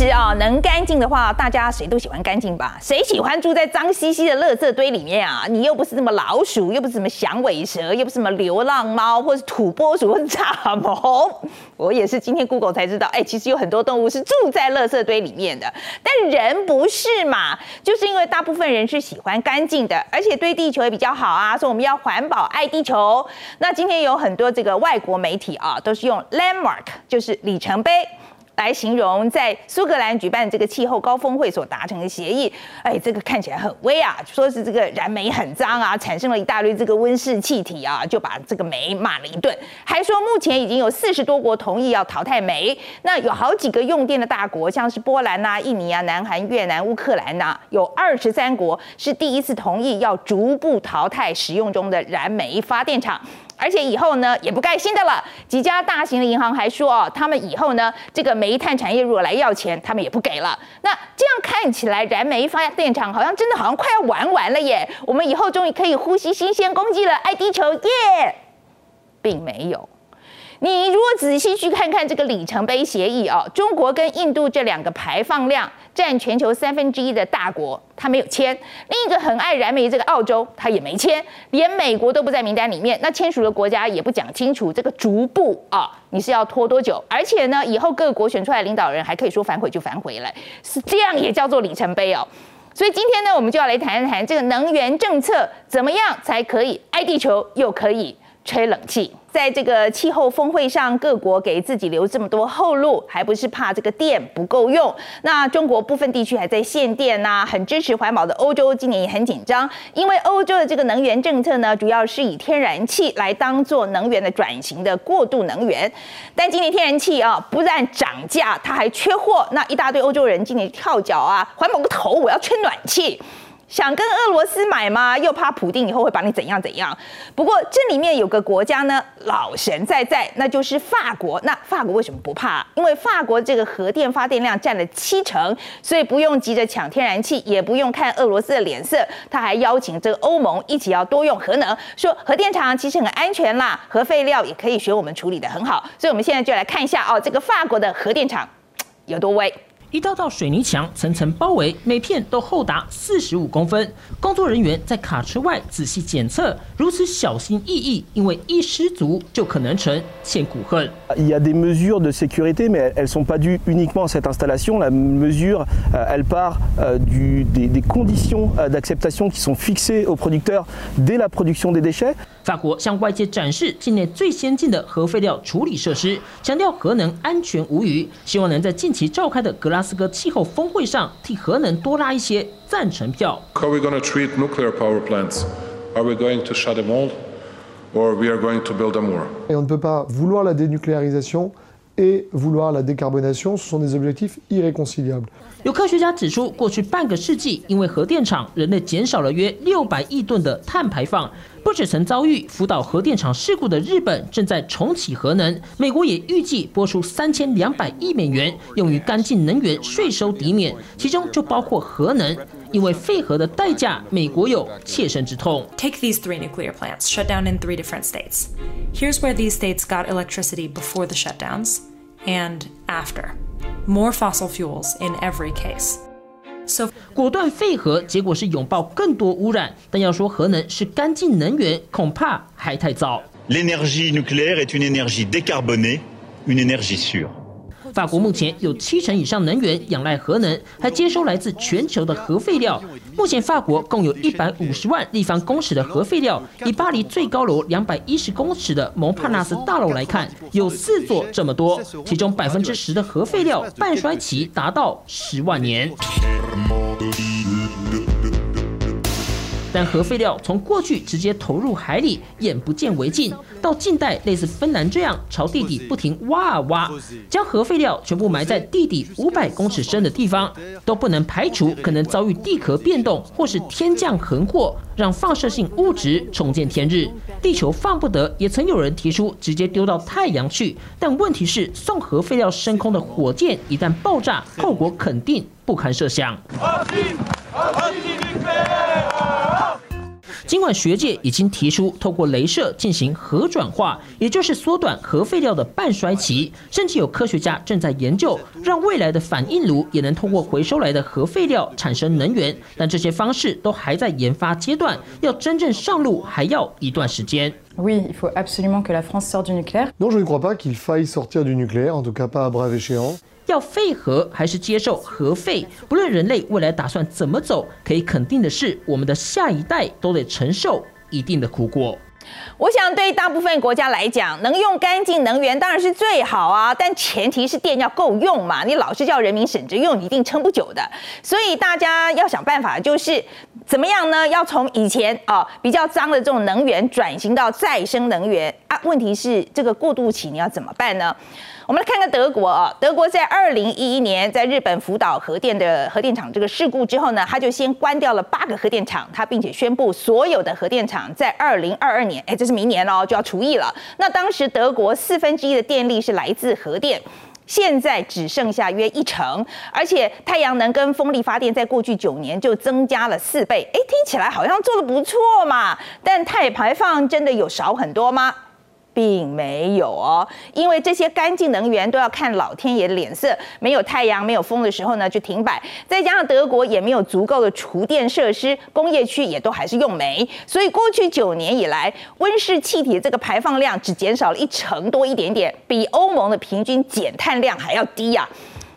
实啊，能干净的话，大家谁都喜欢干净吧？谁喜欢住在脏兮兮的垃圾堆里面啊？你又不是什么老鼠，又不是什么响尾蛇，又不是什么流浪猫，或是土拨鼠，或是蚱蜢。我也是今天 Google 才知道，哎，其实有很多动物是住在垃圾堆里面的，但人不是嘛？就是因为大部分人是喜欢干净的，而且对地球也比较好啊，所以我们要环保爱地球。那今天有很多这个外国媒体啊，都是用 landmark，就是里程碑。来形容在苏格兰举办这个气候高峰会所达成的协议，哎，这个看起来很威啊，说是这个燃煤很脏啊，产生了一大堆这个温室气体啊，就把这个煤骂了一顿，还说目前已经有四十多国同意要淘汰煤，那有好几个用电的大国，像是波兰呐、印尼啊、南韩、越南、乌克兰呐，有二十三国是第一次同意要逐步淘汰使用中的燃煤发电厂。而且以后呢，也不盖新的了。几家大型的银行还说哦，他们以后呢，这个煤炭产业如果来要钱，他们也不给了。那这样看起来，燃煤发电厂好像真的好像快要玩完了耶。我们以后终于可以呼吸新鲜空气了，爱地球耶，并没有。你如果仔细去看看这个里程碑协议啊，中国跟印度这两个排放量占全球三分之一的大国，它没有签；另一个很爱燃煤这个澳洲，它也没签，连美国都不在名单里面。那签署的国家也不讲清楚这个逐步啊，你是要拖多久？而且呢，以后各国选出来领导人还可以说反悔就反悔了，是这样也叫做里程碑哦。所以今天呢，我们就要来谈一谈这个能源政策怎么样才可以爱地球又可以吹冷气。在这个气候峰会上，各国给自己留这么多后路，还不是怕这个电不够用？那中国部分地区还在限电呐，很支持环保的欧洲今年也很紧张，因为欧洲的这个能源政策呢，主要是以天然气来当做能源的转型的过渡能源。但今年天然气啊，不但涨价，它还缺货。那一大堆欧洲人今年跳脚啊，环保个头，我要吹暖气。想跟俄罗斯买吗？又怕普丁以后会把你怎样怎样。不过这里面有个国家呢，老神在在，那就是法国。那法国为什么不怕？因为法国这个核电发电量占了七成，所以不用急着抢天然气，也不用看俄罗斯的脸色。他还邀请这个欧盟一起要多用核能，说核电厂其实很安全啦，核废料也可以学我们处理的很好。所以我们现在就来看一下哦，这个法国的核电厂有多威。一道道水泥墙层层包围，每片都厚达四十五公分。工作人员在卡车外仔细检测，如此小心翼翼，因为一失足就可能成千古恨。Il y a des mesures de sécurité, mais elles sont pas dues uniquement à cette installation. La mesure, elle part du des des conditions d'acceptation qui sont fixées aux producteurs dès la production des déchets. 法国向外界展示境内最先进的核废料处理设施，强调核能安全无虞，希望能在近期召开的格拉斯哥气候峰会上替核能多拉一些赞成票。How are we going to treat nuclear power plants? Are we going to shut them all, or we are going to build them more? Et on ne peut pas vouloir la dénucléarisation 有科学家指出，过去半个世纪，因为核电厂，人类减少了约六百亿吨的碳排放。不止曾遭遇福岛核电厂事故的日本，正在重启核能。美国也预计拨出三千两百亿美元，用于干净能源税收抵免，其中就包括核能。因为废核的代价，美国有切身之痛。Take these three nuclear plants, shut down in three different states. Here's where these states got electricity before the shutdowns and after. More fossil fuels in every case. So 果断废核，结果是拥抱更多污染。但要说核能是干净能源，恐怕还太早。L'énergie nucléaire est une énergie décarbonée, une énergie sûre. 法国目前有七成以上能源仰赖核能，还接收来自全球的核废料。目前法国共有一百五十万立方公尺的核废料。以巴黎最高楼两百一十公尺的蒙帕纳斯大楼来看，有四座这么多，其中百分之十的核废料半衰期达到十万年。但核废料从过去直接投入海里，眼不见为净，到近代类似芬兰这样朝地底不停挖啊挖，将核废料全部埋在地底五百公尺深的地方，都不能排除可能遭遇地壳变动或是天降横祸，让放射性物质重见天日。地球放不得，也曾有人提出直接丢到太阳去，但问题是送核废料升空的火箭一旦爆炸，后果肯定不堪设想。尽管学界已经提出透过镭射进行核转化，也就是缩短核废料的半衰期，甚至有科学家正在研究让未来的反应炉也能通过回收来的核废料产生能源，但这些方式都还在研发阶段，要真正上路还要一段时间。Oui, il faut absolument que la France sorte du nucléaire. Non, je ne crois pas qu'il faille sortir du nucléaire, en tout cas pas à brève échéance. 要废核还是接受核废？不论人类未来打算怎么走，可以肯定的是，我们的下一代都得承受一定的苦果。我想，对大部分国家来讲，能用干净能源当然是最好啊，但前提是电要够用嘛。你老是叫人民省着用，一定撑不久的。所以大家要想办法，就是怎么样呢？要从以前啊比较脏的这种能源转型到再生能源啊。问题是这个过渡期你要怎么办呢？我们来看看德国啊，德国在二零一一年在日本福岛核电的核电厂这个事故之后呢，他就先关掉了八个核电厂，他并且宣布所有的核电厂在二零二二年，哎，这是明年哦，就要除役了。那当时德国四分之一的电力是来自核电，现在只剩下约一成，而且太阳能跟风力发电在过去九年就增加了四倍，哎，听起来好像做的不错嘛，但碳排放真的有少很多吗？并没有哦，因为这些干净能源都要看老天爷的脸色，没有太阳、没有风的时候呢，就停摆。再加上德国也没有足够的储电设施，工业区也都还是用煤，所以过去九年以来，温室气体这个排放量只减少了一成多一点点，比欧盟的平均减碳量还要低呀。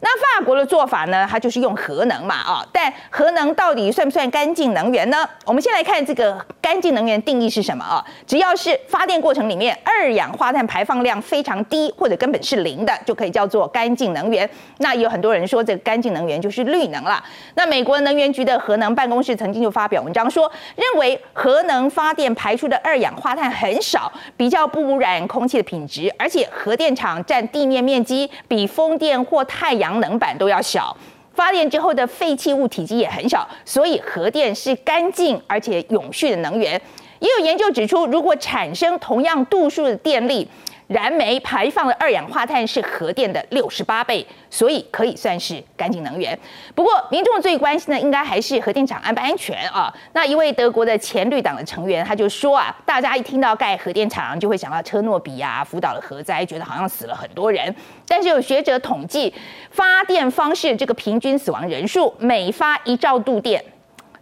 那法国的做法呢？它就是用核能嘛，啊，但核能到底算不算干净能源呢？我们先来看这个干净能源定义是什么啊？只要是发电过程里面二二氧化碳排放量非常低或者根本是零的，就可以叫做干净能源。那有很多人说这个干净能源就是绿能了。那美国能源局的核能办公室曾经就发表文章说，认为核能发电排出的二氧化碳很少，比较不污染空气的品质，而且核电厂占地面面积比风电或太阳能板都要小，发电之后的废弃物体积也很小，所以核电是干净而且永续的能源。也有研究指出，如果产生同样度数的电力。燃煤排放的二氧化碳是核电的六十八倍，所以可以算是干净能源。不过，民众最关心的应该还是核电厂安不安全啊？那一位德国的前绿党的成员他就说啊，大家一听到盖核电厂就会想到车诺比啊、福岛的核灾，觉得好像死了很多人。但是有学者统计，发电方式这个平均死亡人数，每发一兆度电。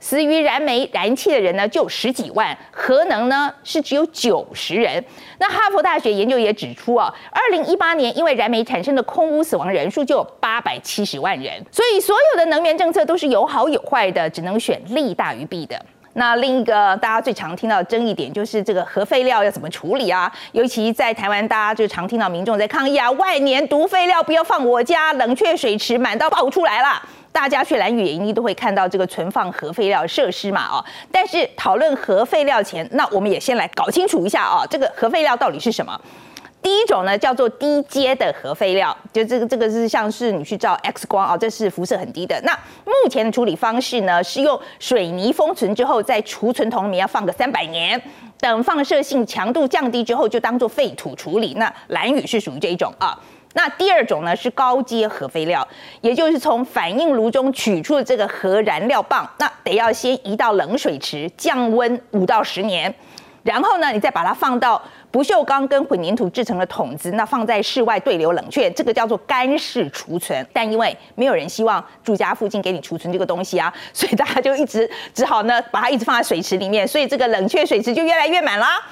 死于燃煤燃气的人呢，就十几万；核能呢是只有九十人。那哈佛大学研究也指出啊，二零一八年因为燃煤产生的空污死亡人数就有八百七十万人。所以所有的能源政策都是有好有坏的，只能选利大于弊的。那另一个大家最常听到的争议点就是这个核废料要怎么处理啊？尤其在台湾，大家就常听到民众在抗议啊，万年毒废料不要放我家，冷却水池满到爆出来了。大家去蓝屿营地都会看到这个存放核废料设施嘛，哦，但是讨论核废料前，那我们也先来搞清楚一下啊，这个核废料到底是什么？第一种呢叫做低阶的核废料，就这个这个是像是你去照 X 光啊，这是辐射很低的。那目前的处理方式呢是用水泥封存之后，在储存桶里面要放个三百年，等放射性强度降低之后，就当做废土处理。那蓝屿是属于这一种啊。那第二种呢是高阶核废料，也就是从反应炉中取出的这个核燃料棒，那得要先移到冷水池降温五到十年，然后呢，你再把它放到不锈钢跟混凝土制成的桶子，那放在室外对流冷却，这个叫做干式储存。但因为没有人希望住家附近给你储存这个东西啊，所以大家就一直只好呢把它一直放在水池里面，所以这个冷却水池就越来越满啦。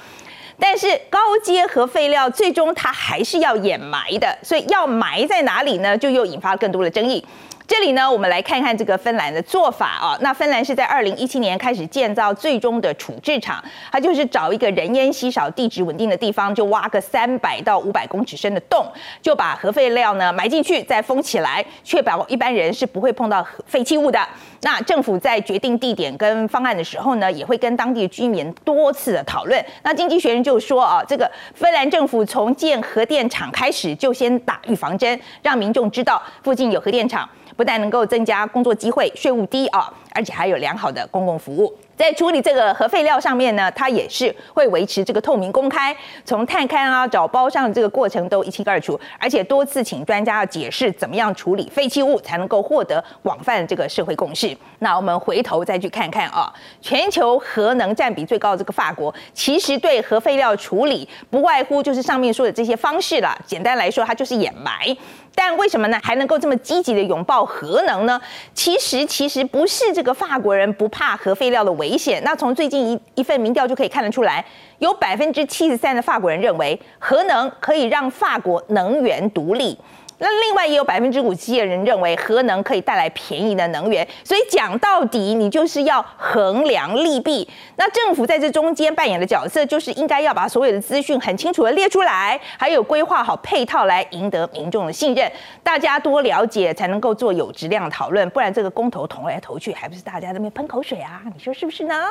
但是高阶和废料最终它还是要掩埋的，所以要埋在哪里呢？就又引发更多的争议。这里呢，我们来看看这个芬兰的做法啊。那芬兰是在二零一七年开始建造最终的处置场，它就是找一个人烟稀少、地质稳定的地方，就挖个三百到五百公尺深的洞，就把核废料呢埋进去，再封起来，确保一般人是不会碰到废弃物的。那政府在决定地点跟方案的时候呢，也会跟当地居民多次的讨论。那经济学人就说啊，这个芬兰政府从建核电厂开始就先打预防针，让民众知道附近有核电厂。不但能够增加工作机会、税务低啊，而且还有良好的公共服务。在处理这个核废料上面呢，它也是会维持这个透明公开，从探勘啊、找包上这个过程都一清二楚，而且多次请专家解释怎么样处理废弃物才能够获得广泛的这个社会共识。那我们回头再去看看啊，全球核能占比最高的这个法国，其实对核废料处理不外乎就是上面说的这些方式了。简单来说，它就是掩埋。但为什么呢？还能够这么积极的拥抱核能呢？其实，其实不是这个法国人不怕核废料的危险。那从最近一一份民调就可以看得出来，有百分之七十三的法国人认为核能可以让法国能源独立。那另外也有百分之五七的人认为核能可以带来便宜的能源，所以讲到底，你就是要衡量利弊。那政府在这中间扮演的角色，就是应该要把所有的资讯很清楚的列出来，还有规划好配套来赢得民众的信任。大家多了解，才能够做有质量的讨论，不然这个公投投来投去，还不是大家在那边喷口水啊？你说是不是呢？